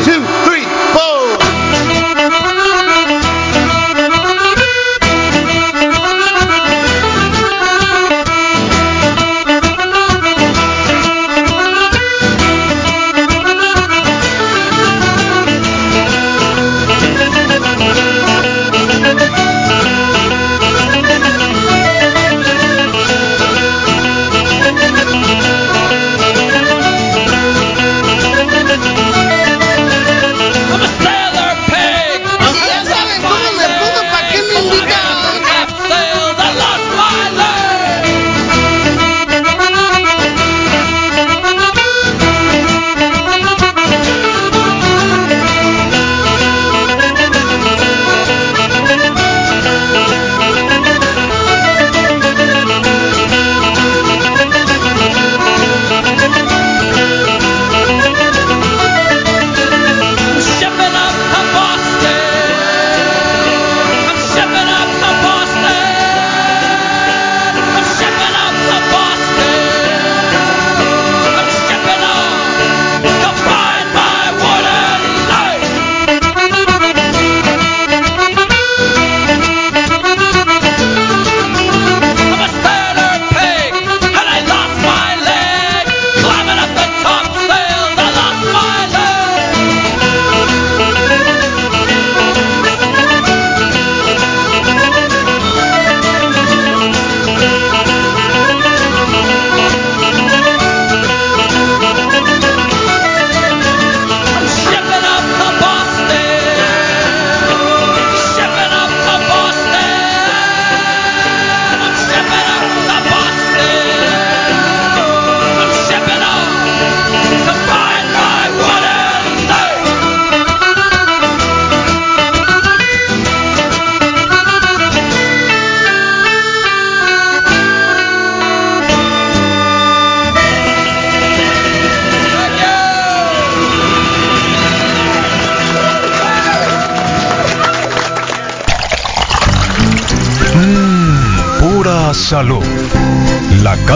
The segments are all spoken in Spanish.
two,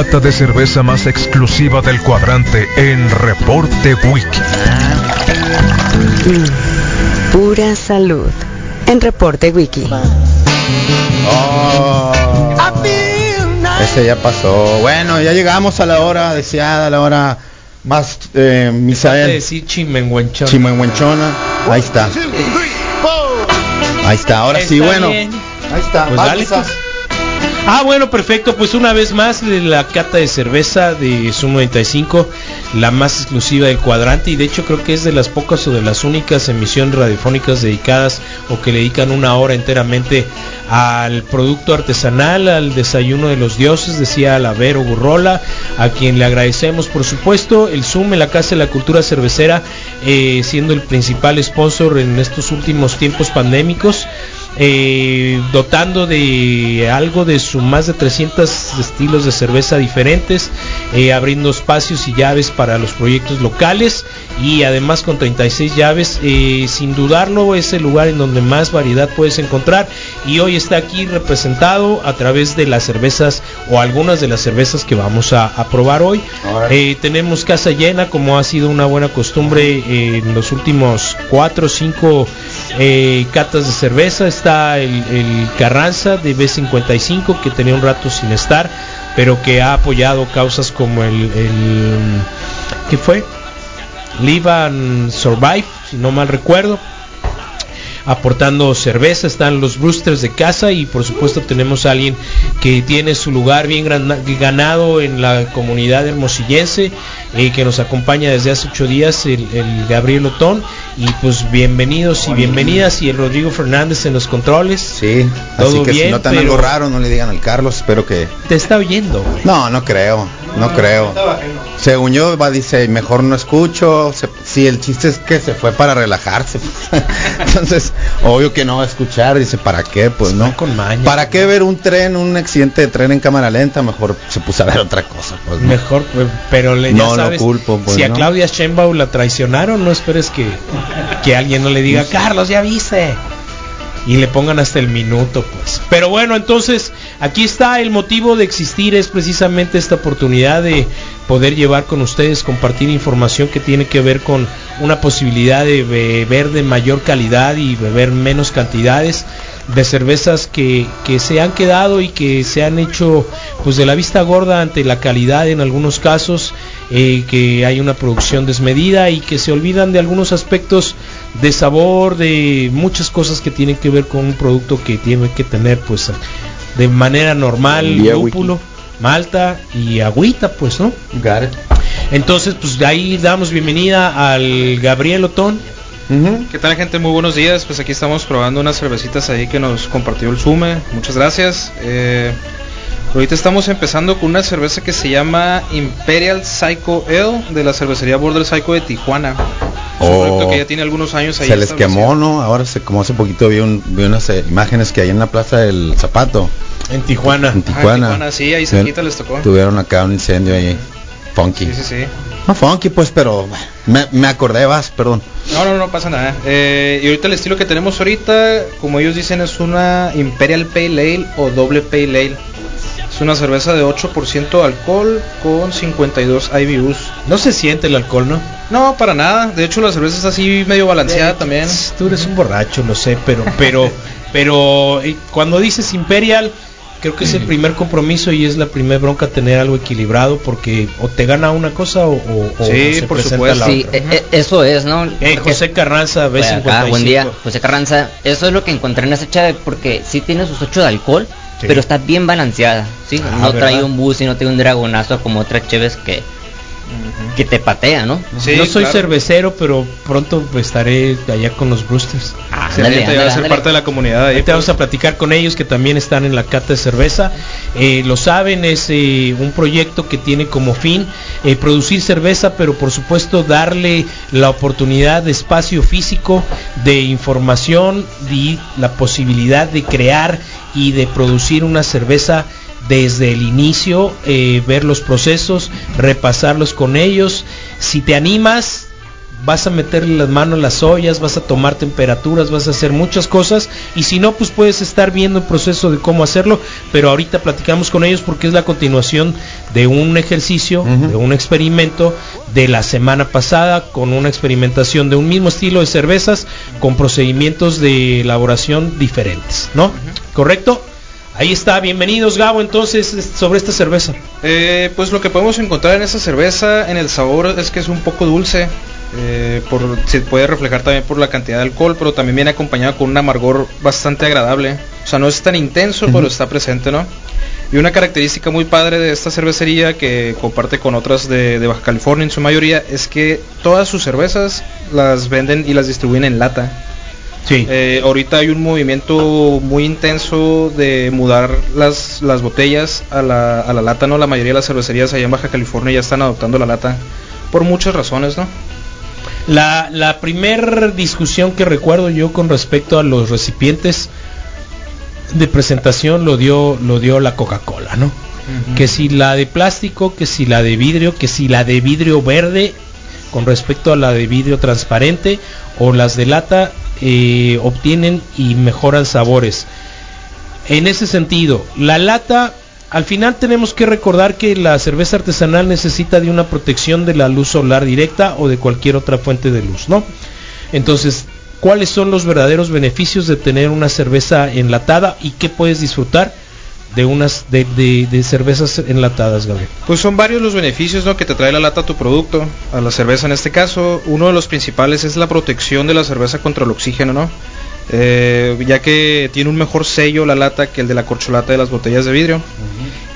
Salud. La cata de cerveza más exclusiva del cuadrante en Reporte Wiki. Mm, pura salud. En Reporte Wiki. Oh, ese ya pasó. Bueno, ya llegamos a la hora deseada, la hora más eh, Misael. decir chimenguenchona. Chimenguenchona. Ahí está. Ahí está. Ahora sí, bueno. bien. Ahí está. Pues Ah, bueno, perfecto. Pues una vez más la cata de cerveza de Zoom 95, la más exclusiva del cuadrante y de hecho creo que es de las pocas o de las únicas emisiones radiofónicas dedicadas o que le dedican una hora enteramente al producto artesanal, al desayuno de los dioses, decía Lavero Gurrola, a quien le agradecemos por supuesto el Zoom en la Casa de la Cultura Cervecera, eh, siendo el principal sponsor en estos últimos tiempos pandémicos eh, dotando de algo de su más de 300 estilos de cerveza diferentes, eh, abriendo espacios y llaves para los proyectos locales y además con 36 llaves, eh, sin dudarlo es el lugar en donde más variedad puedes encontrar y hoy está aquí representado a través de las cervezas o algunas de las cervezas que vamos a, a probar hoy. Eh, tenemos casa llena como ha sido una buena costumbre eh, en los últimos 4 o 5 eh, catas de cerveza. Está el, el Carranza de B55 que tenía un rato sin estar, pero que ha apoyado causas como el, el ¿qué fue? Live and Survive, si no mal recuerdo. Aportando cerveza, están los Roosters de casa y por supuesto tenemos a alguien que tiene su lugar bien ganado en la comunidad hermosillense eh, que nos acompaña desde hace ocho días, el Gabriel Otón y pues bienvenidos y bienvenidas y el Rodrigo Fernández en los controles. Sí, Todo así que si bien, notan pero- algo raro, no le digan al Carlos, espero que... Te está oyendo. güey. No, no creo, no creo. Según yo, va, dice, mejor no escucho. Se, sí, el chiste es que se fue para relajarse. Entonces, obvio que no va a escuchar. Dice, ¿para qué? Pues no. con maña. ¿Para qué ver un tren, un accidente de tren en cámara lenta? Mejor se puso a ver otra cosa. Pues. Mejor, pues, pero le, ya No lo culpo, pues, si a ¿no? Claudia Sheinbaum la traicionaron, no esperes que, que alguien no le diga, Carlos, ya viste. Y le pongan hasta el minuto, pues. Pero bueno, entonces, aquí está el motivo de existir, es precisamente esta oportunidad de poder llevar con ustedes, compartir información que tiene que ver con una posibilidad de beber de mayor calidad y beber menos cantidades de cervezas que, que se han quedado y que se han hecho pues de la vista gorda ante la calidad en algunos casos eh, que hay una producción desmedida y que se olvidan de algunos aspectos de sabor de muchas cosas que tienen que ver con un producto que tiene que tener pues de manera normal lúpulo malta y agüita pues no Got it. entonces pues de ahí damos bienvenida al Gabriel Otón Ujú. ¿Qué tal gente? Muy buenos días. Pues aquí estamos probando unas cervecitas ahí que nos compartió el Sume. Muchas gracias. Eh, ahorita estamos empezando con una cerveza que se llama Imperial Psycho Ale de la cervecería Border Psycho de Tijuana. Es un Oh. que ya tiene algunos años ahí. Se les quemó, ¿no? Ahora se como hace poquito vi, un, vi unas eh, imágenes que hay en la plaza del Zapato, en Tijuana en Ah, en Tijuana. Tijuana, sí, ahí cerquita les tocó. Tuvieron acá un incendio ahí, funky. Sí, sí, sí. No funky pues, pero me, me acordé, vas, perdón. No, no, no pasa nada. Eh, y ahorita el estilo que tenemos ahorita, como ellos dicen, es una Imperial Pale Ale o doble Pale Ale. Es una cerveza de 8% alcohol con 52 IBUs. no se siente el alcohol no No, para nada. De hecho, la cerveza es así medio balanceada también. Tú eres un borracho, lo sé, pero, pero, pero eh, cuando dices Imperial, creo que es el primer compromiso y es la primera bronca tener algo equilibrado porque o te gana una cosa o, o- o Sí, se por presenta supuesto. la Sí, otra. eh, eh, eso es, ¿no? Eh, José Carranza, Pues B55. acá, buen día, José Carranza. Eso es lo que encontré en esa chave porque sí tiene sus 8 de alcohol, Sí. pero está bien balanceada. ¿sí? Ah, no trae un bus y no tiene un dragonazo como otras cheves que, que te patea, ¿no? Sí, no soy claro. cervecero, pero pronto estaré allá con los Brewsters. Ya va a ser parte de la comunidad ahí. Ahorita vamos a platicar con ellos que también están en la cata de cerveza. Eh, lo saben, es eh, un proyecto que tiene como fin eh, producir cerveza, pero por supuesto darle la oportunidad de espacio físico, de información y la posibilidad de crear y de producir una cerveza desde el inicio, eh, ver los procesos, repasarlos con ellos. Si te animas, vas a meterle las manos a las ollas, vas a tomar temperaturas, vas a hacer muchas cosas y si no, pues puedes estar viendo el proceso de cómo hacerlo, pero ahorita platicamos con ellos porque es la continuación de un ejercicio, de un experimento de la semana pasada con una experimentación de un mismo estilo de cervezas con procedimientos de elaboración diferentes, ¿no? ¿Correcto? Ahí está, bienvenidos Gabo entonces es- sobre esta cerveza. Eh, pues lo que podemos encontrar en esta cerveza, en el sabor, es que es un poco dulce. Eh, por, se puede reflejar también por la cantidad de alcohol, pero también viene acompañado con un amargor bastante agradable. O sea, no es tan intenso, pero está presente, ¿no? Y una característica muy padre de esta cervecería que comparte con otras de, de Baja California en su mayoría es que todas sus cervezas las venden y las distribuyen en lata. Sí. Eh, ahorita hay un movimiento muy intenso de mudar las, las botellas a la, a la lata, ¿no? La mayoría de las cervecerías allá en Baja California ya están adoptando la lata por muchas razones, ¿no? La, la primer discusión que recuerdo yo con respecto a los recipientes de presentación lo dio, lo dio la Coca-Cola, ¿no? Que si la de plástico, que si la de vidrio, que si la de vidrio verde con respecto a la de vidrio transparente o las de lata eh, obtienen y mejoran sabores. En ese sentido, la lata, al final tenemos que recordar que la cerveza artesanal necesita de una protección de la luz solar directa o de cualquier otra fuente de luz, ¿no? Entonces, ¿cuáles son los verdaderos beneficios de tener una cerveza enlatada y qué puedes disfrutar de unas de, cervezas enlatadas, Gabriel? Pues son varios los beneficios ¿no? que te trae la lata a tu producto, a la cerveza en este caso. Uno de los principales es la protección de la cerveza contra el oxígeno, ¿no? Eh, ya que tiene un mejor sello la lata que el de la corcholata de las botellas de vidrio.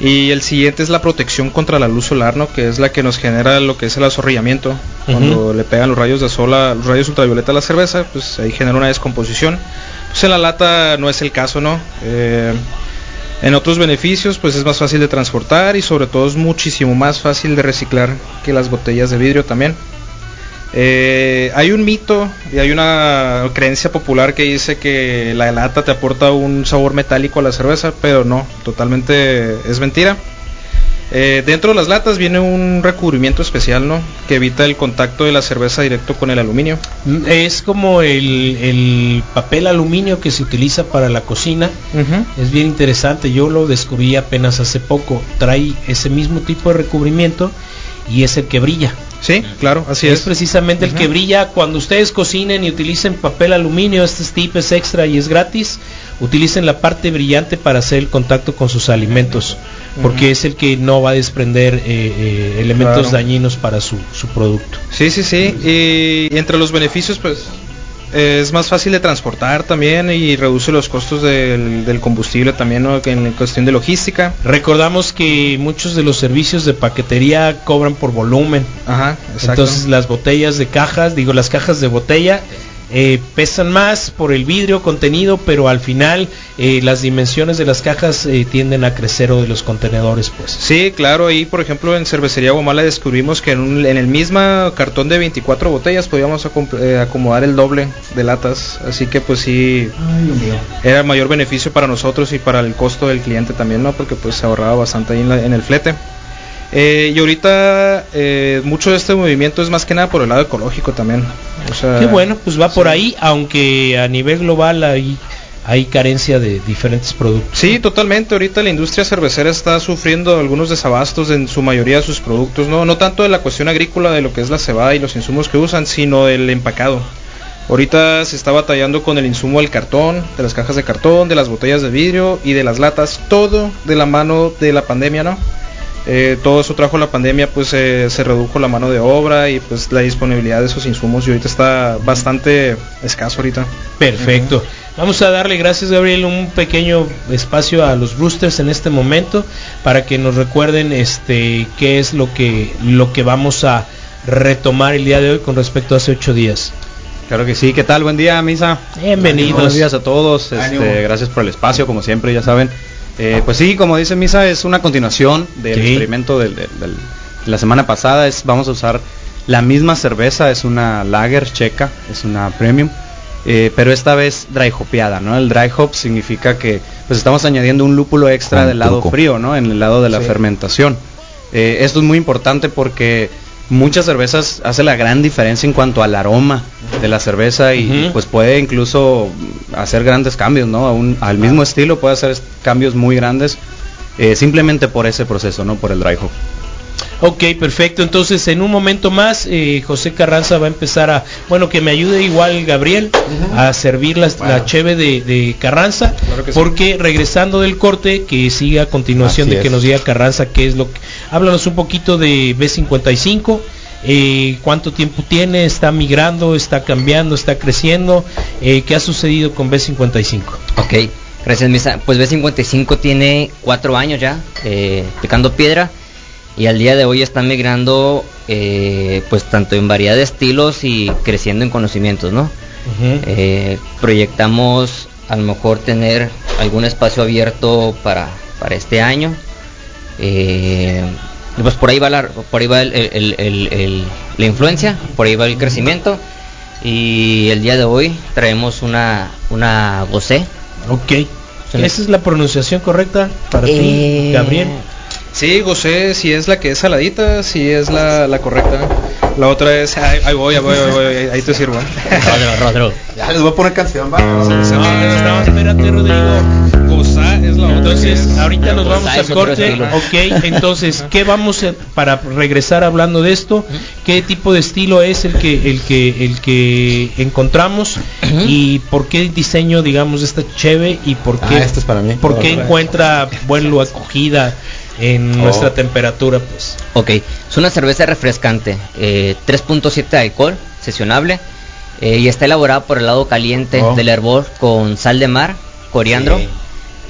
Y el siguiente es la protección contra la luz solar, ¿no? Que es la que nos genera lo que es el azorrillamiento. Cuando le pegan los rayos de sol, a, los rayos ultravioleta a la cerveza, pues ahí genera una descomposición. Pues en la lata no es el caso, ¿no? Eh, en otros beneficios, pues es más fácil de transportar y sobre todo es muchísimo más fácil de reciclar que las botellas de vidrio también. Eh, hay un mito y hay una creencia popular que dice que la lata te aporta un sabor metálico a la cerveza, pero no, totalmente es mentira. Eh, dentro de las latas viene un recubrimiento especial, ¿no? Que evita el contacto de la cerveza directo con el aluminio. Mm, Es como el, el papel aluminio que se utiliza para la cocina. Es bien interesante, yo lo descubrí apenas hace poco. Trae ese mismo tipo de recubrimiento y es el que brilla. Sí, claro, así es es. precisamente el que brilla cuando ustedes cocinen y utilicen papel aluminio, este tip es extra y es gratis. Utilicen la parte brillante para hacer el contacto con sus alimentos, porque es el que no va a desprender eh, eh, elementos Claro. dañinos para su, su producto. Sí, sí, sí. Y, entre los beneficios, pues es más fácil de transportar también y reduce los costos del, del combustible también, en cuestión de logística. Recordamos que muchos de los servicios de paquetería cobran por volumen. Ajá, exacto. Entonces las botellas de cajas, digo las cajas de botella, eh, pesan más por el vidrio contenido, pero al final eh, las dimensiones de las cajas eh, tienden a crecer o de los contenedores, pues. Sí, claro, ahí por ejemplo en Cervecería Guamala descubrimos que en, un- en el mismo cartón de 24 botellas podíamos eh, acomodar el doble de latas, así que pues sí, era mayor beneficio para nosotros y para el costo del cliente también, ¿no? Porque pues se ahorraba bastante ahí en, la- en el flete. Eh, y ahorita eh, mucho de este movimiento es más que nada por el lado ecológico también. O sea, Qué bueno, pues va por ahí, aunque a nivel global hay, hay carencia de diferentes productos. Sí, totalmente. Ahorita la industria cervecera está sufriendo algunos desabastos en su mayoría de sus productos, no, no tanto de la cuestión agrícola de lo que es la cebada y los insumos que usan, sino del empacado. Ahorita se está batallando con el insumo del cartón, de las cajas de cartón, de las botellas de vidrio y de las latas, todo de la mano de la pandemia, ¿no? Eh, todo eso trajo la pandemia, pues eh, se redujo la mano de obra y pues la disponibilidad de esos insumos y ahorita está bastante escaso ahorita. Perfecto. Vamos a darle gracias Gabriel un pequeño espacio a los boosters en este momento para que nos recuerden este qué es lo que lo que vamos a retomar el día de hoy con respecto a hace ocho días. Claro que sí, ¿qué tal? Buen día, Misa. Bienvenidos. Buenos días a todos, este, gracias por el espacio, como siempre, ya saben. Eh, pues sí, como dice Misa, es una continuación del Sí. experimento del- del- del- de la semana pasada. Es, vamos a usar la misma cerveza, es una lager checa, es una premium, eh, pero esta vez dry hopeada, ¿no? El dry hop significa que pues estamos añadiendo un lúpulo extra Con del lado truco. frío, ¿no? En el lado de la Sí. fermentación. Eh, esto es muy importante porque muchas cervezas hace la gran diferencia en cuanto al aroma de la cerveza y, pues puede incluso hacer grandes cambios, ¿no? A un- al mismo estilo puede hacer cambios muy grandes eh, simplemente por ese proceso, ¿no? Por el dry hop. Ok, perfecto. Entonces, en un momento más, eh, José Carranza va a empezar a, bueno, que me ayude igual Gabriel a servir la, la cheve de, de Carranza, Claro que sí. porque regresando del corte, que siga a continuación Así de que es. nos diga Carranza qué es lo que... Háblanos un poquito de B55. eh, cuánto tiempo tiene, está migrando, está cambiando, está creciendo, eh, qué ha sucedido con B55. Ok, gracias Misa. Pues B55 tiene cuatro años ya eh, picando piedra y al día de hoy está migrando eh, pues tanto en variedad de estilos y creciendo en conocimientos, ¿no? Eh, proyectamos a lo mejor tener algún espacio abierto para, para este año. Eh, y pues por ahí va la, por ahí va el- el- el- el- la influencia, por ahí va el crecimiento. Y el día de hoy traemos una, una gocé. Ok. ¿Esa es la pronunciación correcta para ti, Eh, Gabriel? Sí, gocé si es la que es saladita, si es la, la correcta. La otra es, ahí, ahí voy, ahí voy, ahí voy, ahí- te sirvo. Rodro, Rodro. Ya les voy a poner canción, va. No, no, no, espérate, Rodrigo. Gozá es la otra. Entonces, es- ahorita nos vamos Ah, al corte. Ok, entonces, ¿qué vamos a, para regresar hablando de esto? ¿Qué tipo de estilo es el que el que el que encontramos y por qué el diseño, digamos, esta cheve y por qué Ah, este es para mí. por qué encuentra buen lo acogida en Oh. nuestra temperatura, pues? Ok, es una cerveza refrescante, eh, 3.7 de alcohol, sesionable, eh, y está elaborada por el lado caliente Oh. del hervor con sal de mar, coriandro Sí.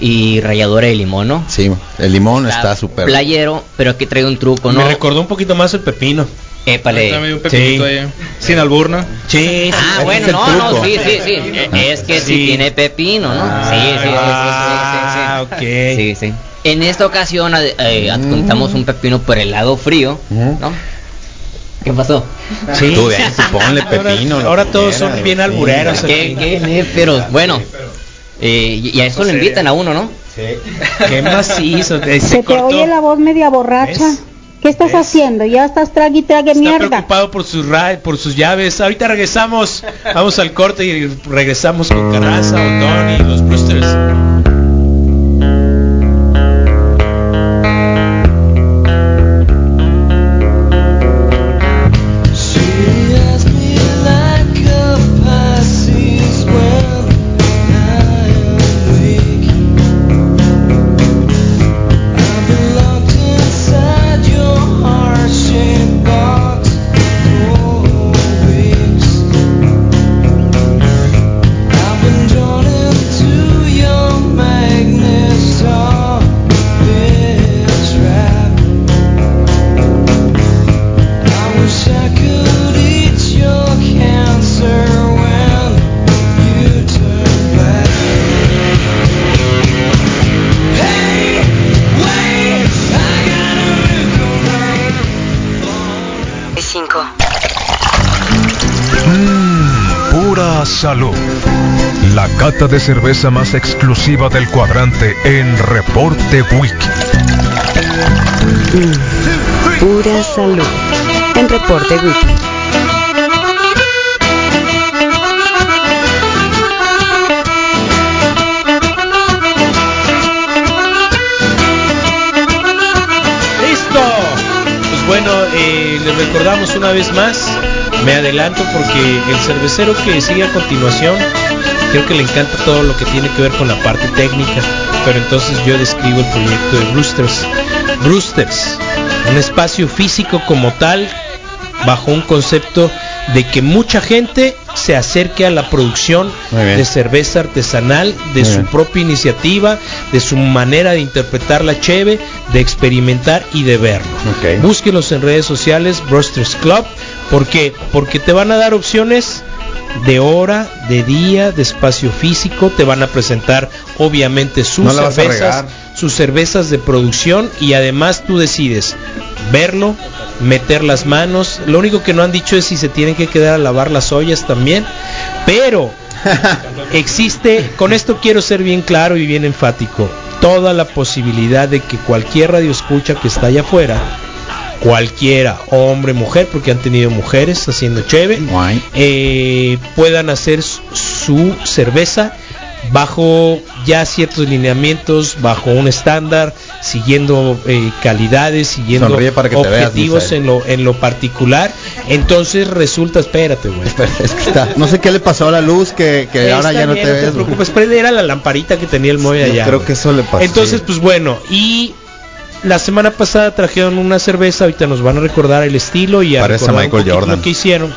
y ralladura de limón, ¿no? Sí, el limón está súper. Playero, pero aquí traigo un truco, ¿no? Me recordó un poquito más el pepino. Épale. Sí. ahí. Sin alburna. Sí. Ah, bueno, no, no, sí, sí, sí. Eh, Es que Sí. si tiene pepino, ¿no? Ah, sí, sí, sí, sí, Ah, sí, sí, ok. sí, sí. Sí, sí. En esta ocasión ade- eh, adjuntamos un pepino por el lado frío. ¿no? ¿Qué pasó? Sí. Tú ven, ponle pepino. Ahora, todos son bien sí. albureros. ¿Qué, aquí. qué pero bueno. Eh, y a eso lo invitan a uno, ¿no? Qué macizo. eh, Se Se te cortó. oye la voz media borracha. ¿Ves? ¿Qué estás ¿Ves? haciendo? Ya estás trague y trague Está mierda. preocupado por sus ra- por sus llaves. Ahorita regresamos. Vamos al corte y regresamos con Carranza, Don y los Brewsters. Salud. La cata de cerveza más exclusiva del cuadrante en Reporte Wiki. Pura salud. En Reporte Wiki. ¡Listo! Pues bueno, eh, les recordamos una vez más. Me adelanto porque el cervecero que sigue a continuación creo que le encanta todo lo que tiene que ver con la parte técnica. Pero entonces yo describo el proyecto de Brewsters. Brewsters, un espacio físico como tal, bajo un concepto de que mucha gente se acerque a la producción de cerveza artesanal, de Muy su bien. propia iniciativa, de su manera de interpretar la cheve, de experimentar y de verlo. Ok. Búsquenlos en redes sociales, Brewsters Club. ¿Por qué? Porque te van a dar opciones de hora, de día, de espacio físico, te van a presentar obviamente sus No cervezas, sus cervezas de producción y además tú decides verlo, meter las manos. Lo único que no han dicho es si se tienen que quedar a lavar las ollas también, pero existe, con esto quiero ser bien claro y bien enfático, toda la posibilidad de que cualquier radio escucha que está allá afuera cualquiera, hombre, mujer, porque han tenido mujeres haciendo cheve, eh, puedan hacer su- cerveza bajo ya ciertos lineamientos, bajo un estándar, siguiendo eh, calidades, siguiendo Sonríe para que te veas, objetivos en lo en lo particular. Entonces resulta, espérate, güey. Es que está, no sé qué le pasó a la luz que, que ahora ya no bien, te ves. güey. preocupes, pero era la lamparita que tenía el Yo allá. creo que eso le pasó. Entonces, pues bueno, y la semana pasada trajeron una cerveza, ahorita nos van a recordar el estilo y a Parece recordar Michael un Jordan. lo que hicieron.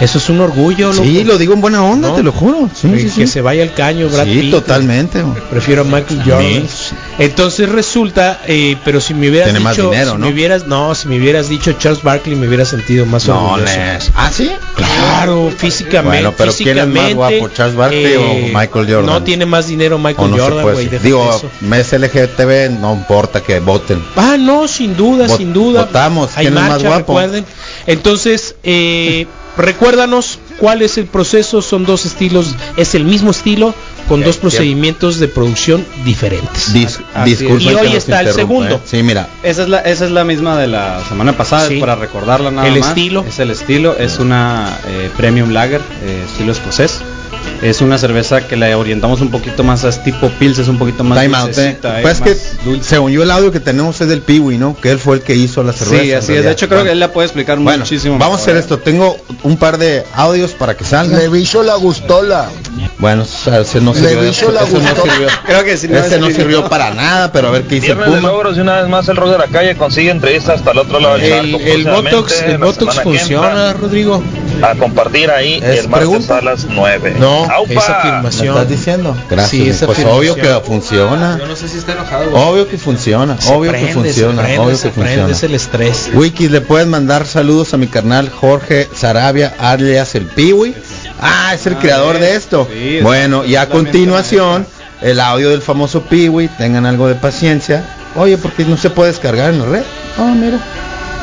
Eso es un orgullo, sí, loco. lo digo en buena onda, ¿No? te lo juro. Sí, Eh, sí, que sí. se vaya al caño, Brad Sí, Pitt. totalmente. güey. Prefiero a Michael Jordan. Sí. Entonces resulta, eh, pero si me hubieras Tiene más dicho, dinero, si ¿no? me hubieras, no, si me hubieras dicho Charles Barkley me hubiera sentido más No, orgulloso. Nes. ¿Ah, sí? Claro, físicamente. Bueno, pero ¿quién es más físicamente, guapo, Charles Barkley o Michael Jordan? No tiene más dinero Michael no Jordan, güey. Digo, eso. mes LGTB, no importa que voten. Ah, no, sin duda, Vot- sin duda. votamos. Hay ¿Quién es más guapo? recuerden. Entonces, eh, recuérdanos cuál es el proceso. Son dos estilos, es el mismo estilo con dos procedimientos de producción diferentes. Dis- disculpa. Y que hoy está el interrumpa, segundo. ¿eh? Sí, mira. Esa es la esa es la misma de la semana pasada, Sí. es para recordarla nada El más. estilo. Es el estilo, es una eh, premium lager, eh, estilo escocés. Es una cerveza que la orientamos un poquito más a tipo pils, es un poquito más Time out, ¿eh? eh, Pues es que, más dulce. según yo, el audio que tenemos es del Piwi, ¿no? Que él fue el que hizo la cerveza. Sí, así es. De hecho, creo que él la puede explicar Bueno, muchísimo. vamos a hacer ¿eh? esto. Tengo un par de audios para que salgan. bicho la gustola. Bueno, ese no Le sirvió. bicho la no sirvió. Creo que sí, no no sirvió para nada, pero a ver qué dice de Puma. logros y una vez más el rock de la calle consigue entrevistas hasta el otro lado del El, charco. el próximamente, Botox, el Botox funciona, Rodrigo. A compartir ahí ¿Es el martes pregunta? a las 9. No, ¡Aupa! esa ¿Me afirmación. estás diciendo? Gracias. Sí, esa pues afirmación. obvio que funciona. Yo no sé si está enojado. güey. Obvio que funciona. Se obvio que funciona. se prende, obvio se que prende, funciona. es el estrés. Wiki, le puedes mandar saludos a mi carnal Jorge Sarabia, alias el Piwi. Ah, es el creador de esto. Sí, es- bueno, y a continuación, el audio del famoso Piwi. Tengan algo de paciencia. Oye, porque no se puede descargar en la red. Oh, mira.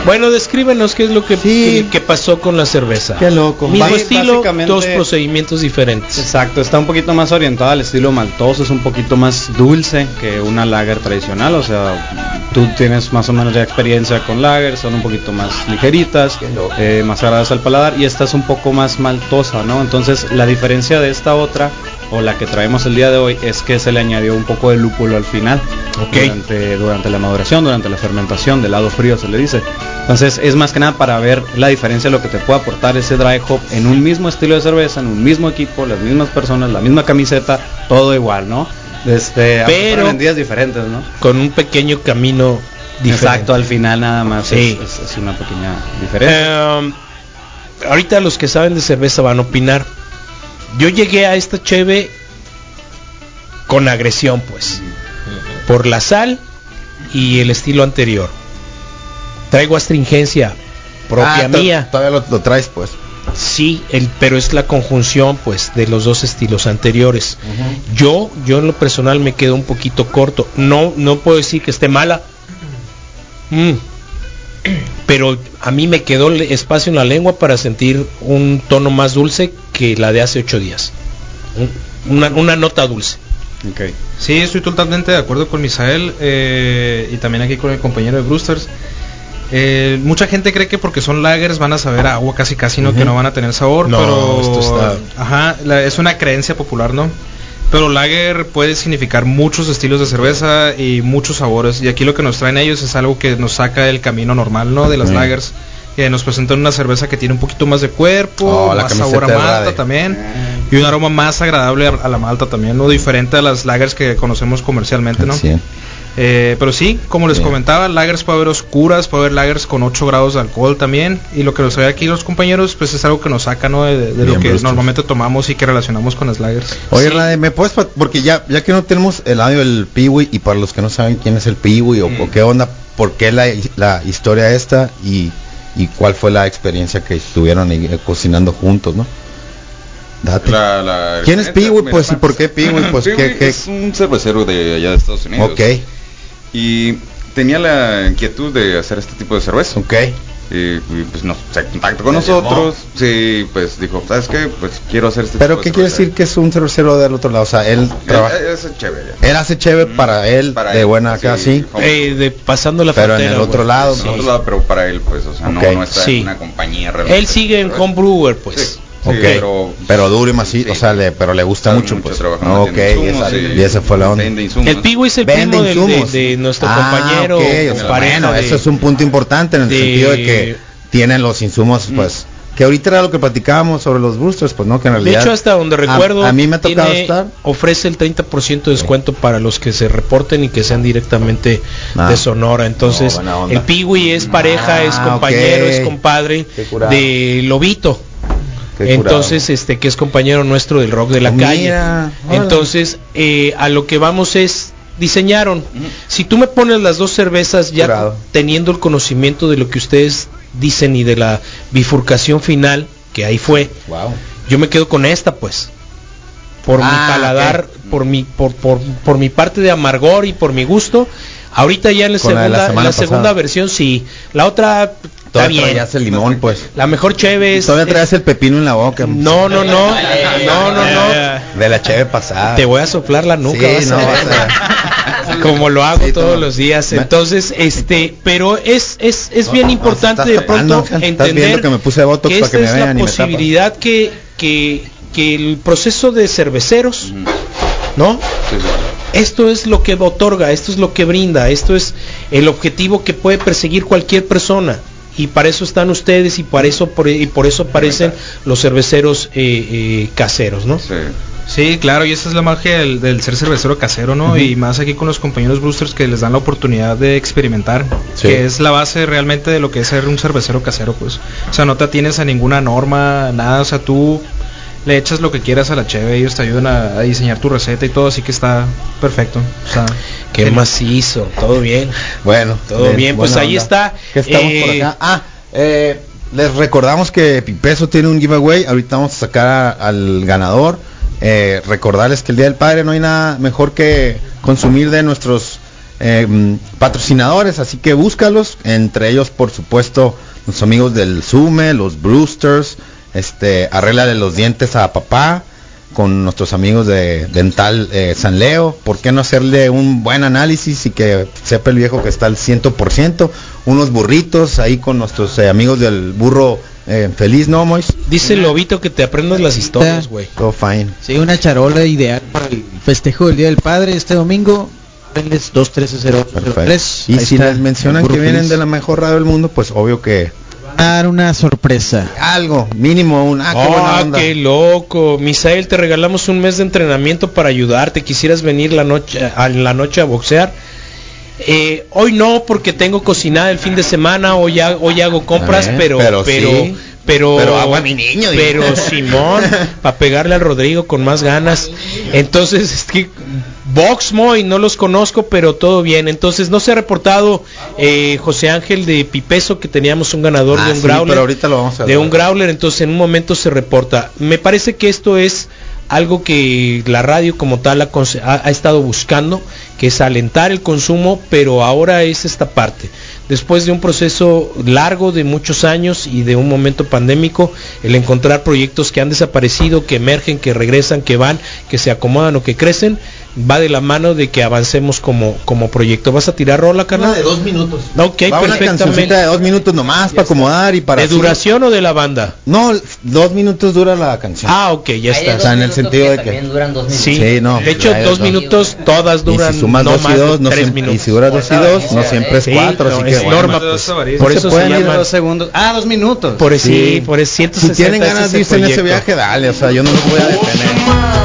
Bueno, descríbenos qué es lo que, Sí. que, que pasó con la cerveza. Qué loco. Mismo estilo, dos procedimientos diferentes. Exacto, está un poquito más orientada al estilo maltoso, es un poquito más dulce que una lager tradicional, o sea, tú tienes más o menos ya experiencia con lagers, son un poquito más ligeritas, eh, más agradables al paladar y esta es un poco más maltosa, ¿no? Entonces la diferencia de esta otra o la que traemos el día de hoy es que se le añadió un poco de lúpulo al final, Ok. durante, durante la maduración, durante la fermentación, del lado frío se le dice. Entonces es más que nada para ver la diferencia de lo que te puede aportar ese dry hop en un mismo estilo de cerveza, en un mismo equipo, las mismas personas, la misma camiseta, todo igual, ¿no? Este, Pero- en días diferentes, ¿no? Con un pequeño camino diferente. Exacto, al final nada más Sí. es, es- es una pequeña diferencia. Eh, ahorita los que saben de cerveza van a opinar. Yo llegué a esta cheve con agresión, pues, por la sal y el estilo anterior. Traigo astringencia propia Ah, mía. Todavía lo, lo traes, pues. Sí, el, pero es la conjunción pues de los dos estilos anteriores. Yo, yo en lo personal me quedo un poquito corto. No, no puedo decir que esté mala. Mm. Pero a mí me quedó espacio en la lengua para sentir un tono más dulce que la de hace ocho días. Un- Una, una nota dulce. Ok. Sí, estoy totalmente de acuerdo con Misael eh, y también aquí con el compañero de Brewsters. Eh, mucha gente cree que porque son lagers van a saber a agua casi casi no que no van a tener sabor, No, pero esto está- ajá, la- es una creencia popular, ¿no? Pero lager puede significar muchos estilos de cerveza y muchos sabores y aquí lo que nos traen ellos es algo que nos saca del camino normal, ¿no? De las lagers. Que nos presentan una cerveza que tiene un poquito más de cuerpo, Oh, la más sabor a malta también y un aroma más agradable a, a la malta también, no diferente a las lagers que conocemos comercialmente, ¿no? Sí. Eh, pero sí, como les Bien. comentaba, lagers puede haber oscuras, puede haber lagers con 8 grados de alcohol también. Y lo que nos trae aquí los compañeros, pues es algo que nos saca ¿no? de, de lo que normalmente tomamos y que relacionamos con las lagers. Oye, Rade, ¿me puedes, porque ya, ya que no tenemos el audio del Piwi, y para los que no saben quién es el Piwi o, o qué onda, por qué la, la historia esta y, y cuál fue la experiencia que estuvieron ahí, eh, cocinando juntos, ¿no? Date. La- la- ¿Quién es Piwi? Pues, ¿y por qué Piwi? Pues, Piwi ¿qué, qué? es un cervecero de allá de Estados Unidos. Ok, Y tenía la inquietud de hacer este tipo de cerveza. ok. Y, y, pues nos se contactó con ¿Se llamó? nosotros. Sí, pues dijo, ¿sabes qué? Pues quiero hacer este Pero tipo ¿qué de quiere cerveza". decir que es un cervecero del otro lado? O sea, él trabaja, Él, él es chévere. ya. él hace chévere para él, Para de él, buena acá, sí. Eh, de, pasando la Pero en frontera. el otro lado, En Sí. otro lado, pero para él, pues, o sea, no, no está Sí. en una compañía realmente. Él sigue en homebrewer, pues. Sí, Ok, sí, pero, pero duro y macizo, Sí. o sea, le, pero le gusta mucho, mucho, pues. trabaja en la ok, tienda de y esa, sí. y esa fue la onda. Insumos. El Pigo es el primo de, de nuestro Ah, compañero ok, o o sea, pareja bueno, de- eso es un punto importante en el de- sentido de que tienen los insumos, pues, que ahorita era lo que platicábamos sobre los boosters, pues no, que en De realidad... hecho, hasta donde a- recuerdo, a, mí me ha tocado tiene- estar... ofrece el 30% de descuento para los que se reporten y que sean directamente Ah. de Sonora. Entonces, No, el Piwi es pareja, Ah, es compañero, ok. es compadre de Lobito. Qué Entonces, este que es compañero nuestro del rock de la Oh, calle. Entonces, eh, a lo que vamos es diseñaron. Si tú me pones las dos cervezas ya Curado. teniendo el conocimiento de lo que ustedes dicen y de la bifurcación final que ahí fue, Wow. yo me quedo con esta pues por mi Ah, paladar ok. por mi por, por, por mi parte de amargor y por mi gusto ahorita ya en la Con la de la segunda la segunda versión sí la otra Todavía bien traías el limón, pues. la mejor cheve es Todavía traías el pepino en la boca. no no no no no no De la cheve pasada. te voy a soplar la nuca Sí, vas a no, vas a- como lo hago Sí, todos toma. los días entonces este pero es es, es bien importante estás de pronto entender que me puse botox que para esta que me es vean la y me tapan. posibilidad que, que que el proceso de cerveceros no Sí, sí. esto es lo que otorga, esto es lo que brinda, esto es el objetivo que puede perseguir cualquier persona. Y para eso están ustedes y para eso por, y por eso aparecen los cerveceros eh, eh, caseros, ¿no? Sí. Sí, claro, y esa es la magia del, del ser cervecero casero, ¿no? Y más aquí con los compañeros boosters que les dan la oportunidad de experimentar, Sí. que es la base realmente de lo que es ser un cervecero casero, pues. O sea, no te atienes a ninguna norma, nada, o sea, tú le echas lo que quieras a la cheve, ellos te ayudan a, a diseñar tu receta y todo, así que está perfecto. O sea, Qué gen- macizo, todo bien. Bueno, Todo bien, pues ahí onda. está. ¿Qué estamos Eh, por acá? Ah, eh, les recordamos que Pipeso tiene un giveaway. Ahorita vamos a sacar a- al ganador. Eh, recordarles que el Día del Padre no hay nada mejor que consumir de nuestros eh, patrocinadores, así que búscalos. Entre ellos, por supuesto, los amigos del Sume, los Brewsters. Este, arréglale los dientes a papá con nuestros amigos de Dental eh, San Leo. ¿Por qué no hacerle un buen análisis y que sepa el viejo que está al 100%? Unos burritos ahí con nuestros eh, amigos del burro eh, feliz, ¿no, Mois? Dice el lobito que te aprendas las historias, güey. Todo fine. Sí, una charola ideal para el festejo del Día del Padre este domingo. Denles 213 Perfecto. Y si les mencionan que vienen de la mejor radio del mundo, pues obvio que dar una sorpresa. algo, mínimo un ah, qué buena Ah, onda. qué loco. Misael, te regalamos un mes de entrenamiento para ayudarte. ¿Quisieras venir la noche a la noche a boxear? Eh, hoy no porque tengo cocinada el fin de semana, hoy, ha- hoy hago compras, Eh, pero pero pero sí. pero Pero agua, mi niño, pero Simón para pegarle al Rodrigo con más ganas. Entonces, es que Boxmo y no los conozco, pero todo bien. Entonces, no se ha reportado eh, José Ángel de Pipeso que teníamos un ganador Ah, de un sí, growler pero ahorita lo vamos a de un growler, entonces en un momento se reporta. Me parece que esto es algo que la radio como tal ha, estado buscando, que es alentar el consumo, pero ahora es esta parte. Después de un proceso largo de muchos años y de un momento pandémico, el encontrar proyectos que han desaparecido, que emergen, que regresan, que van, que se acomodan o que crecen, va de la mano de que avancemos como, como proyecto. ¿Vas a tirar rola, carnal? Una de dos minutos. Ok, Va una perfectamente. de dos minutos nomás para acomodar y para ¿De así- duración o de la banda? No, dos minutos dura la canción. Ah, ok, ya Hay está. O sea, en el sentido de que- también duran dos minutos. Sí, Sí, no, de hecho dos dos. minutos todas duran y si sumas no dos y dos, no tres siempre, y minutos. si dura dos y dos, no siempre es Sí, cuatro, no, así es que norma, bueno. pues. Por eso se pueden llama. dos segundos. Ah, dos minutos. Por eso, sí, Sí. por eso Si 160 tienen ganas de irse en ese viaje, dale, o sea, yo no los voy a detener.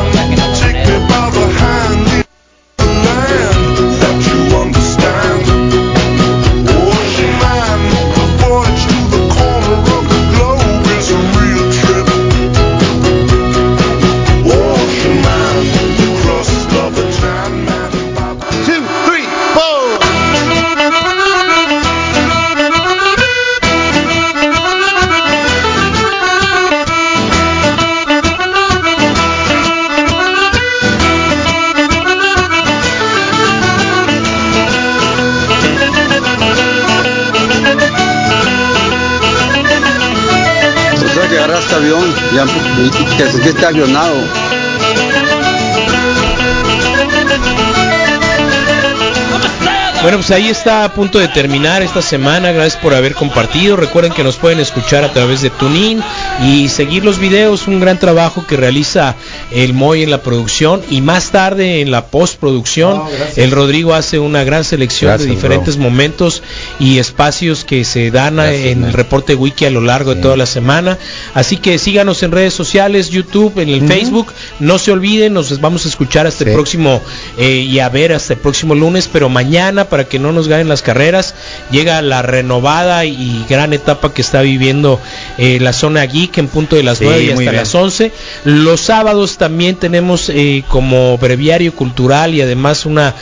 Avionado. Bueno, pues ahí está a punto de terminar esta semana. Gracias por haber compartido. Recuerden que nos pueden escuchar a través de TuneIn y seguir los videos. Un gran trabajo que realiza el Moy en la producción y más tarde en la postproducción. Oh, gracias. el Rodrigo hace una gran selección Gracias, de diferentes momentos y espacios que se dan Gracias, en man. el reporte wiki a lo largo de toda la semana. Así que síganos en redes sociales, YouTube, en el. Facebook. No se olviden, nos vamos a escuchar hasta el próximo eh, y a ver hasta el próximo lunes, pero mañana para que no nos ganen las carreras, llega la renovada y gran etapa que está viviendo eh, la zona geek en punto de las Sí, 9 y hasta bien. las 11. Los sábados también tenemos eh, como breviario cultural y además una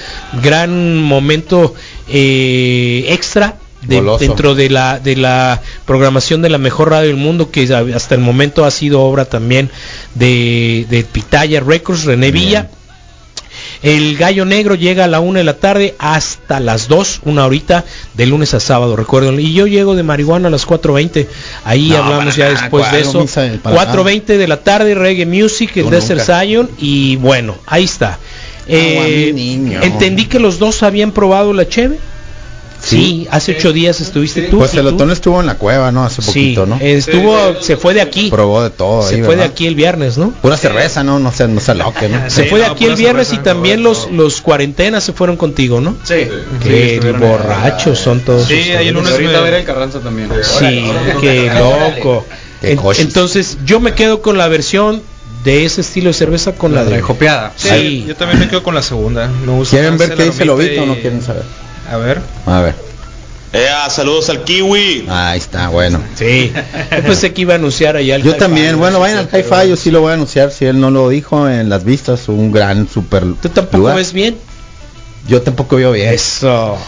gran momento eh, extra de- dentro de la de la programación de la mejor radio del mundo que hasta el momento ha sido obra también de, de Pitaya Records, René Villa. El gallo negro llega a la una de la tarde hasta las 2, una horita, de lunes a sábado, recuerden. Y yo llego de marihuana a las 4.20. Ahí No, hablamos ya nada, después de eso. No, misa del- para 4.20 de la tarde, reggae music, el Desert. Zion. Y bueno, ahí está. Eh, niño. entendí que los dos habían probado la cheve. Sí, hace ocho días estuviste tú. Pues y otoño estuvo en la cueva, ¿no? Hace Sí, poquito, ¿no? estuvo, se fue de aquí. Probó de todo. Se ahí, fue de aquí el viernes, ¿no? Pura cerveza, ¿no? No se, no se aloque, ¿no? Se fue de no, aquí el viernes cerveza, y también los los cuarentenas se fueron contigo, ¿no? Sí. Qué borrachos son todos. Sí, hay el lunes Ahorita a ir el Carranza también. Sí, qué loco. Entonces yo me quedo con la versión de ese estilo de cerveza con la, La de jopeada. Sí. Yo también me quedo con la segunda. Me gusta ¿Quieren ver qué dice lobito o no y- quieren saber? A ver. A ver. saludos al kiwi. Ahí está, bueno. Sí. Yo pensé que iba a anunciar allá el Yo también, no bueno, vayan al si- Hi-Fi, yo sí lo voy a anunciar, si él no lo dijo en las vistas, un gran super ¿Tú tampoco lugar. ves bien? Yo tampoco veo bien. Eso.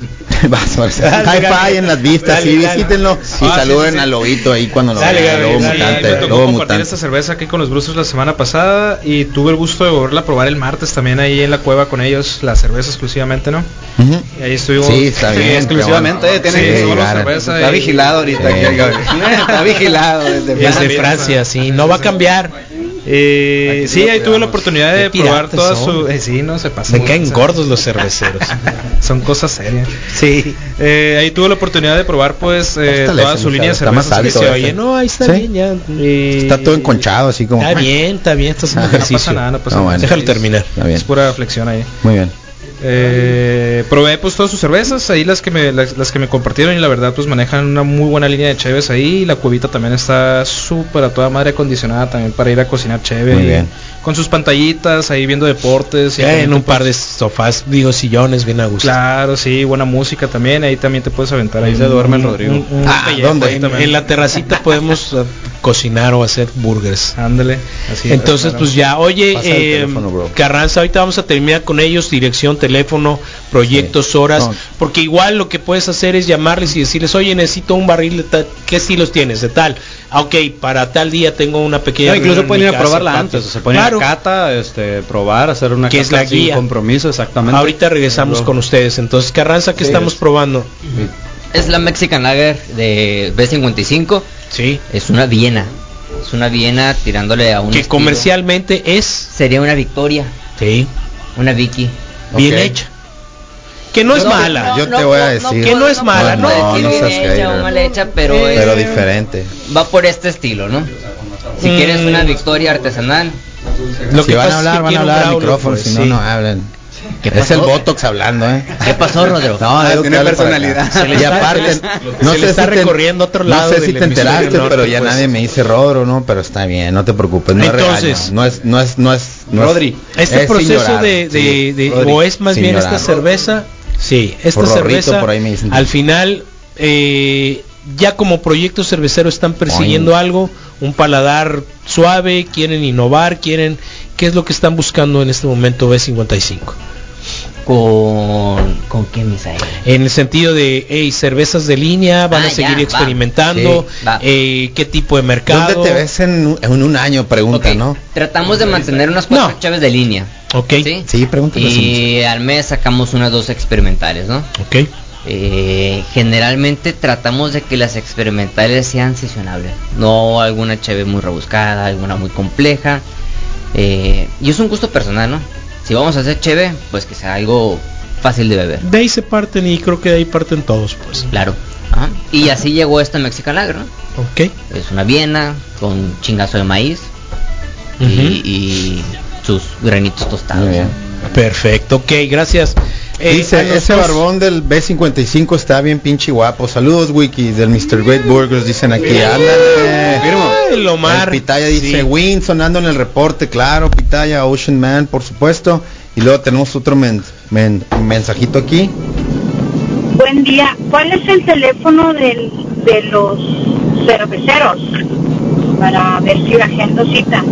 Vas a Dale, Hi-Fi dale. en las vistas, Dale, sí, dale. visítenlo y Ah, sí, saluden sí, sí. al lobito ahí cuando lo Dale, vean, lobo dale, mutante, me tocó lobo compartir mutante. esta cerveza aquí con los Bruces la semana pasada y tuve el gusto de volverla a probar el martes también ahí en la cueva con ellos, la cerveza exclusivamente, ¿no? Ujú. Y ahí estuvimos. Sí, está bien. exclusivamente, qué eh, tiene Sí, que solo claro. cerveza Está y- vigilado ahorita. Está vigilado desde Es de Francia. Francia, sí, no va a cambiar. Eh, sí, ahí tuve la oportunidad de probar piratas toda son. su. eh, sí, no se pasa. Me caen gordos los cerveceros. Son cosas serias. Sí. Eh, ahí tuve la oportunidad de probar, pues, eh, toda su línea de está más cervezas. que alto, se oye, Oye, no, ahí está ¿Sí? bien ya. Eh, Está todo enconchado así como. Está bien, está bien, está haciendo Ah, No pasa nada, no pasa Ah, nada. bueno. Déjalo terminar. Está bien. Es pura flexión ahí. Muy bien. Eh, probé pues todas sus cervezas, ahí las que me las, las que me compartieron y la verdad pues manejan una muy buena línea de cheves ahí y la cuevita también está súper a toda madre acondicionada también para ir a cocinar cheve Muy y bien. con sus pantallitas ahí viendo deportes y también en un par de sofás, digo sillones bien a gusto. Claro, sí, buena música también, ahí también te puedes aventar Ahí se duerme el Rodrigo. un- un Ah, pellejo ¿dónde? ahí En, la terracita podemos eh, cocinar o hacer burgers. Ándale, así Entonces, pues ya, oye, eh, teléfono. Carranza, ahorita vamos a terminar con ellos, dirección, teléfono, proyectos, horas, No. porque igual lo que puedes hacer es llamarles y decirles, oye, necesito un barril de tal, ¿qué estilos tienes? De tal, Ah, ok, para tal día tengo una pequeña... No, incluso pueden ir a casa, probarla patio". antes, o sea, poner Claro. a cata, este, probar, hacer una Que es la guía. compromiso, exactamente. Ahorita regresamos Luego. con ustedes. Entonces, Carranza, ¿qué Sí, estamos es- probando? Es la Mexican Lager de B55. Sí. Es una Viena. Es una Viena tirándole a un. Que estilo- comercialmente es... Sería una Victoria. Sí. Una Vicky. Bien hecha. Que no es No, mala. Yo te voy a decir. Que no es mala, no, decir no seas bien hecha o mal hecha, pero, es- Pero diferente. va por este estilo, ¿no? Si Mm. quieres una Victoria artesanal, Lo si que van a es que hablar, van a hablar al micrófono, pues, si no, sí. no hablen. ¿Qué Es el Botox hablando, ¿eh? ¿qué pasó, Rodrigo? No, digo tiene personalidad. Se le aparte, no se sé está si recorriendo otro lado No sé del si te enteraste, norte, pero ya pues. nadie me dice Rodro, ¿no? Pero está bien, no te preocupes, no Entonces, es no es, no es, no es, no Rodri, Este es proceso llorar, de, de, sí, de- Rodri, o es más bien llorar. esta cerveza, sí, esta Por Rorrito, cerveza por ahí me dicen. al final eh, ya como proyecto cervecero están persiguiendo algo, un paladar suave, quieren innovar, quieren, ¿qué es lo que están buscando en este momento B55? ¿Con, ¿con qué Misael? En el sentido de, hey, cervezas de línea, van Ah, a seguir ya, va. experimentando, Sí, va. eh, qué tipo de mercado. ¿Dónde te ves en, un- en un año? Pregunta, ¿no? Tratamos de mantener unas cuatro No. chaves de línea. Ok, ¿sí? Sí, pregúntale. Y al mes sacamos unas dos experimentales, ¿no? ok. Eh, generalmente tratamos de que las experimentales sean sesionables, no alguna cheve muy rebuscada, alguna muy compleja. Eh, y es un gusto personal, ¿no? Si vamos a hacer cheve, pues que sea algo fácil de beber. De ahí se parten y creo que de ahí parten todos, pues. Claro. Ajá. Y así llegó esta Mexican Lager, ¿no? Ok. Es una Viena con chingazo de maíz y, sus granitos tostados. Muy bien. Perfecto, ok, gracias. Eh, a Dice, ese barbón del B55 está bien pinche guapo. Saludos, Wiki, del Mr. Great Burgers, dicen aquí. Ándale. Ay, el Omar. El Pitaya dice, Sí. Win sonando en el reporte, claro, Pitaya, Ocean Man, por supuesto. Y luego tenemos otro men- men- mensajito aquí. Buen día. ¿Cuál es el teléfono del, de los cerveceros? Para ver si agendo cita.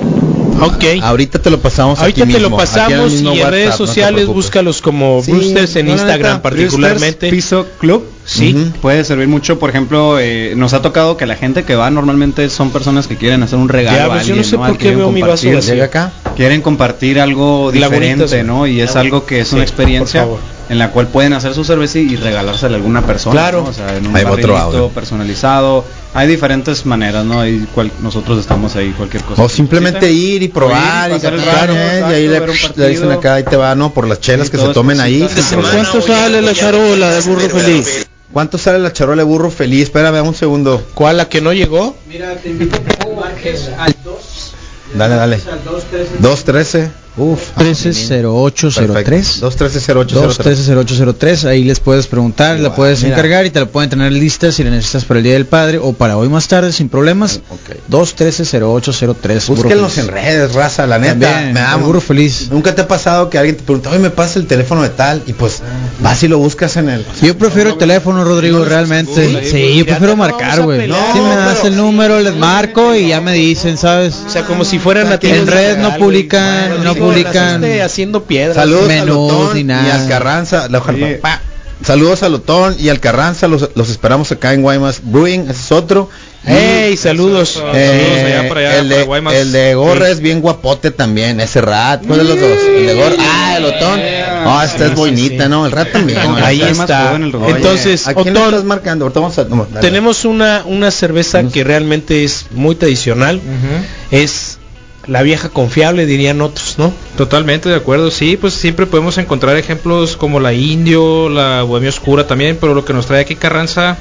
Ok. Ahorita te lo pasamos Ahorita aquí te lo mismo, pasamos y en WhatsApp, redes sociales búscalos como Sí, Brewsters en no, Instagram neta, particularmente. Brewsters Piso Club. Sí. Puede servir mucho, por ejemplo, eh, nos ha tocado que la gente que va normalmente son personas que quieren hacer un regalo Diablos, a yo alguien, no sé por qué Quieren veo mi vaso. Llega acá. Quieren compartir algo diferente, ¿no? Y es algo que es Sí, una experiencia en la cual pueden hacer su cerveza y regalársela a alguna persona. Claro. ¿no? O sea, en un va otro audio. personalizado. Hay diferentes maneras, ¿no? Cual- nosotros estamos ahí, cualquier cosa. O simplemente ir y probar Ir, y rato, ¿eh? exacto, y ahí le, dicen acá, ahí te va, ¿no? Por las chelas Sí, que se tomen ahí. problema. ¿Cuánto sale la charola de burro feliz? ¿Cuánto sale la charola de burro feliz? Espérame un segundo. ¿Cuál la que no llegó? Mira, te invito a que marques al 2. Dale, dale. 213. Uf. 130803. 213-0803. 213-0803, ahí les puedes preguntar, la puedes mira. encargar y te la pueden tener lista si la necesitas para el Día del Padre o para hoy más tarde sin problemas. Ok. 213-0803. Burro Búsquenlos Feliz. en redes, raza, la neta. También, me amo. burro feliz. Nunca te ha pasado que alguien te pregunta, oye, me pasa el teléfono de tal, y pues vas y lo buscas en el. Yo prefiero el teléfono, Rodrigo, realmente. Sí, yo prefiero marcar, güey. Si me das el número, les marco y ya me dicen, ¿sabes? O sea, como si fueran En de redes no publican, no Rodrigo, publican. haciendo piedras. Saludos a menús Lotón ni y nada. al Carranza. la- Oye. pa- Saludos a Lotón y al Carranza, los, los esperamos acá en Guaymas Brewing, ese es otro. Y, ¡Ey, saludos! Saludos eh, allá para allá, el, de, Guaymas. el de Gorra es bien guapote también, ese rat. ¿Cuál de los dos? El de Gorra. Ah, el Otón. Ah, esta es sí, bonita, sí. ¿no? El rat también. ¿no? Ahí Está. Entonces, ¿a quién Otón, estás marcando? Ahorita vamos a- no, tenemos una, una cerveza que realmente es muy tradicional. Es la vieja confiable, dirían otros, ¿no? Totalmente de acuerdo, sí, pues siempre podemos encontrar ejemplos como la Indio, la Bohemia Oscura también, pero lo que nos trae aquí Carranza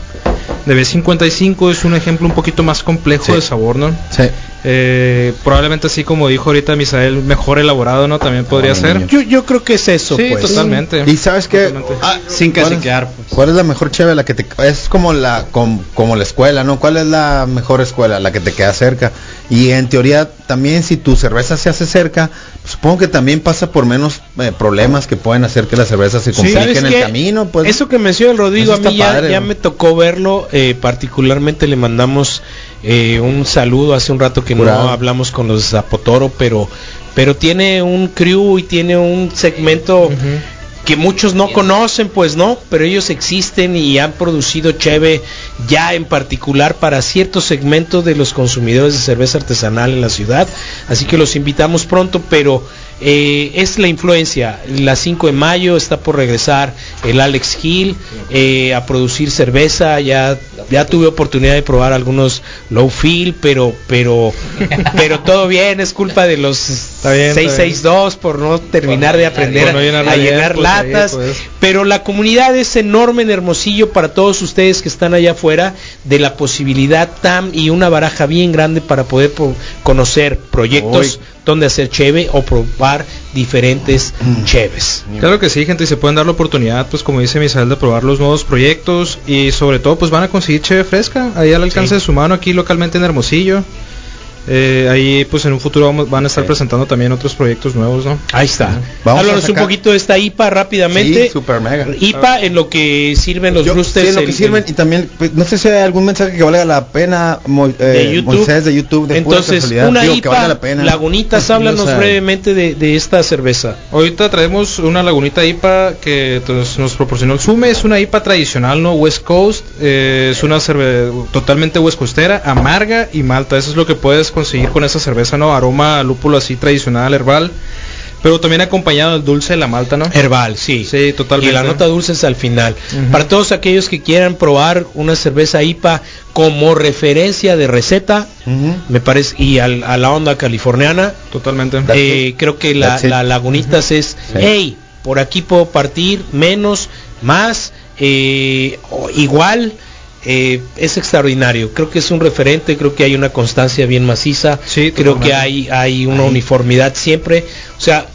de B55 es un ejemplo un poquito más complejo Sí. de sabor, ¿no? Sí. Eh, probablemente así como dijo ahorita Misael, mejor elaborado, ¿no? También podría No, ser. Yo, yo creo que es eso, Sí, pues. totalmente. Y sabes que Totalmente. Sin ¿Cuál es- caciquear, pues. ¿Cuál es la mejor cheve? La que te es como la com- como la escuela, ¿no? ¿Cuál es la mejor escuela? La que te queda cerca. Y en teoría también si tu cerveza se hace cerca, supongo que también pasa por menos eh, problemas que pueden hacer que la cerveza se ¿Sabes complique en el camino, pues. Eso que menciona el Rodrigo, a mí ya, padre, ya ¿no? me tocó verlo. eh, particularmente le mandamos eh, un saludo hace un rato que no hablamos con los Zapotoro, pero pero tiene un crew y tiene un segmento que muchos no conocen, pues no, pero ellos existen y han producido cheve ya en particular para ciertos segmentos de los consumidores de cerveza artesanal en la ciudad. Así que los invitamos pronto, pero eh, es la influencia. La 5 de mayo está por regresar el Alex Hill eh, a producir cerveza. Ya ya tuve oportunidad de probar algunos low feel, pero pero pero todo bien. Es culpa de los bien, está bien. 662 por no terminar de aprender no a llenar pues, latas. pues. Pero la comunidad es enorme en Hermosillo para todos ustedes que están allá afuera de la posibilidad TAM y una baraja bien grande para poder po- conocer proyectos donde hacer cheve o probar diferentes cheves. Claro que sí, gente, y se pueden dar la oportunidad, pues como dice Misael, de probar los nuevos proyectos y sobre todo pues van a conseguir cheve fresca, ahí al alcance Sí. de su mano aquí localmente en Hermosillo. Eh, ahí pues en un futuro vamos- van a estar Sí. presentando también otros proyectos nuevos, ¿no? Ahí está. Vamos a Háblanos un sacar- poquito de esta IPA rápidamente. Sí, super mega. IPA en lo que sirven los Yo- sí, lo que el- sirven y también pues, no sé si hay algún mensaje que valga la pena Mo- eh, de YouTube. Moisés de YouTube de Entonces, una Digo, que IPA, la pena. Lagunitas, háblanos brevemente de, de esta cerveza. Ahorita traemos una lagunita IPA que pues, nos proporcionó el Sume, es una IPA tradicional, ¿no? West Coast, eh, es una cerveza totalmente west coastera, amarga y malta, eso es lo que puedes conseguir con esa cerveza, ¿no? Aroma lúpulo así tradicional, herbal. Pero también acompañado del dulce de la malta, ¿no? Herbal, sí. Sí, totalmente. Y la nota dulce es al final. Para todos aquellos que quieran probar una cerveza IPA como referencia de receta, me parece, y al- a la onda californiana, Totalmente. eh, creo que la, Lagunitas es, hey, por aquí puedo partir menos, más, eh, igual. Eh, es extraordinario, creo que es un referente, creo que hay una constancia bien maciza, Sí, creo que hay, hay una uniformidad siempre, o sea,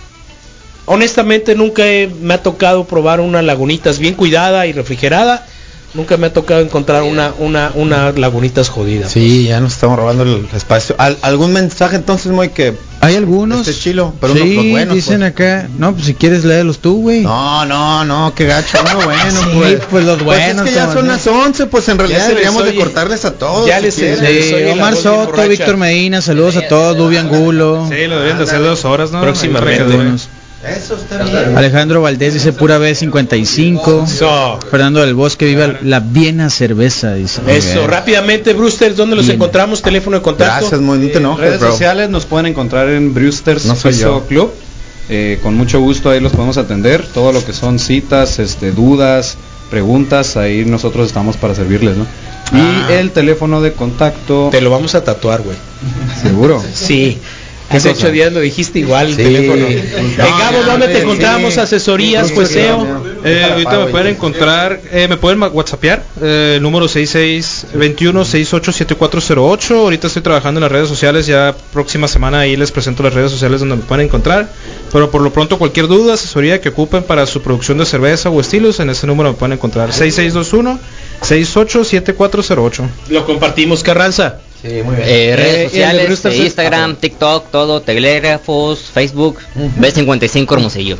honestamente nunca he- me ha tocado probar una lagunitas bien cuidada y refrigerada, nunca me ha tocado encontrar una, una, una lagunitas jodida. Sí, ya nos estamos robando el espacio. ¿Al- ¿Algún mensaje entonces, muy que Hay algunos. Este chilo, pero sí, unos- los buenos, dicen pues. acá. No, pues si quieres léelos tú, güey. No, no, no, qué gacho, uno bueno, Sí, pues. pues los buenos es que ya son, las 11, pues en realidad deberíamos de cortarles a todos. Ya si les- quieren. les- Sí, Omar Soto. Víctor Medina, saludos a todos, Dubi Angulo. Sí, lo deben de hacer dos horas, ¿no? Próximamente. Alejandro Valdés dice pura vez 55. Eso. Fernando del Bosque viva la Viena cerveza, dice. Eso, rápidamente, Brewster, ¿dónde los Bien. encontramos? Teléfono de contacto. Gracias, muy no te enojes, redes bro. sociales nos pueden encontrar en Brewsters No soy yo. Club. Eh, con mucho gusto ahí los podemos atender. Todo lo que son citas, este, dudas, preguntas, ahí nosotros estamos para servirles, ¿no? Ah. Y el teléfono de contacto. Te lo vamos a tatuar, güey. ¿Seguro? Sí. ¿Qué Hace cosa? ocho días lo dijiste igual, el Sí. teléfono. No, Gabo, ¿dónde te sí. encontramos? Asesorías, Sí. jueceo. Eh, ahorita me pueden encontrar, eh, me pueden whatsappear, eh, el número 6621-687408. Ahorita estoy trabajando en las redes sociales, ya próxima semana ahí les presento las redes sociales donde me pueden encontrar. Pero por lo pronto cualquier duda, asesoría que ocupen para su producción de cerveza o estilos, en ese número me pueden encontrar. 6621-687408. Lo compartimos, Carranza. Eh, redes Eh, de sociales, eh, Instagram, TikTok, todo, telégrafos, Facebook, B55 Hermosillo.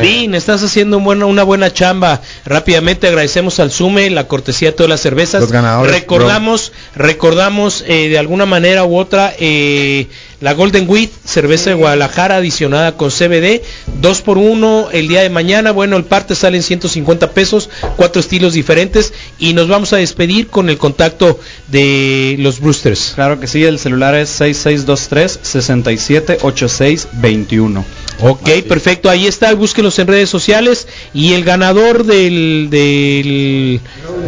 Bien, estás haciendo un una buena chamba. Rápidamente agradecemos al Sume la cortesía de todas las cervezas. Los ganadores, recordamos, recordamos eh, de alguna manera u otra eh, la Golden Wheat, cerveza de Guadalajara adicionada con CBD, 2 por 1 el día de mañana. Bueno, el parte sale en 150 pesos, cuatro estilos diferentes y nos vamos a despedir con el contacto de los Brewsters. Claro que sí, el celular es 6623-678621. Ok, perfecto. Ahí está, búsquenlos en redes sociales. Y el ganador del, del,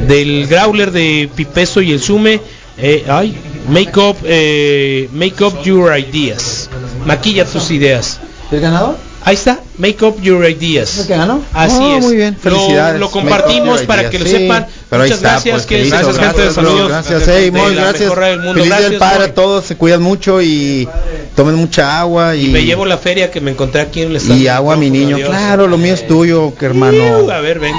del Growler de Pipeso y el Sume, eh, ay, make up, eh, make up your ideas. Maquilla tus ideas. ¿El ganador? Ahí está, make up your ideas. ¿El que ganó? Así Oh, es. muy bien. Lo- Felicidades. Lo, compartimos para que lo Sí, sepan. pero Muchas está, gracias. pues, que listo. gracias, gente. Gracias. Saludos. Gracias, hey, muy gracias. Feliz Gracias, del padre a todos, se cuidan mucho y tomen mucha agua y, Y me llevo la feria que me encontré aquí en el y agua a mi niño. Adiós. Claro, lo mío es tuyo, que hermano. A ver, ven.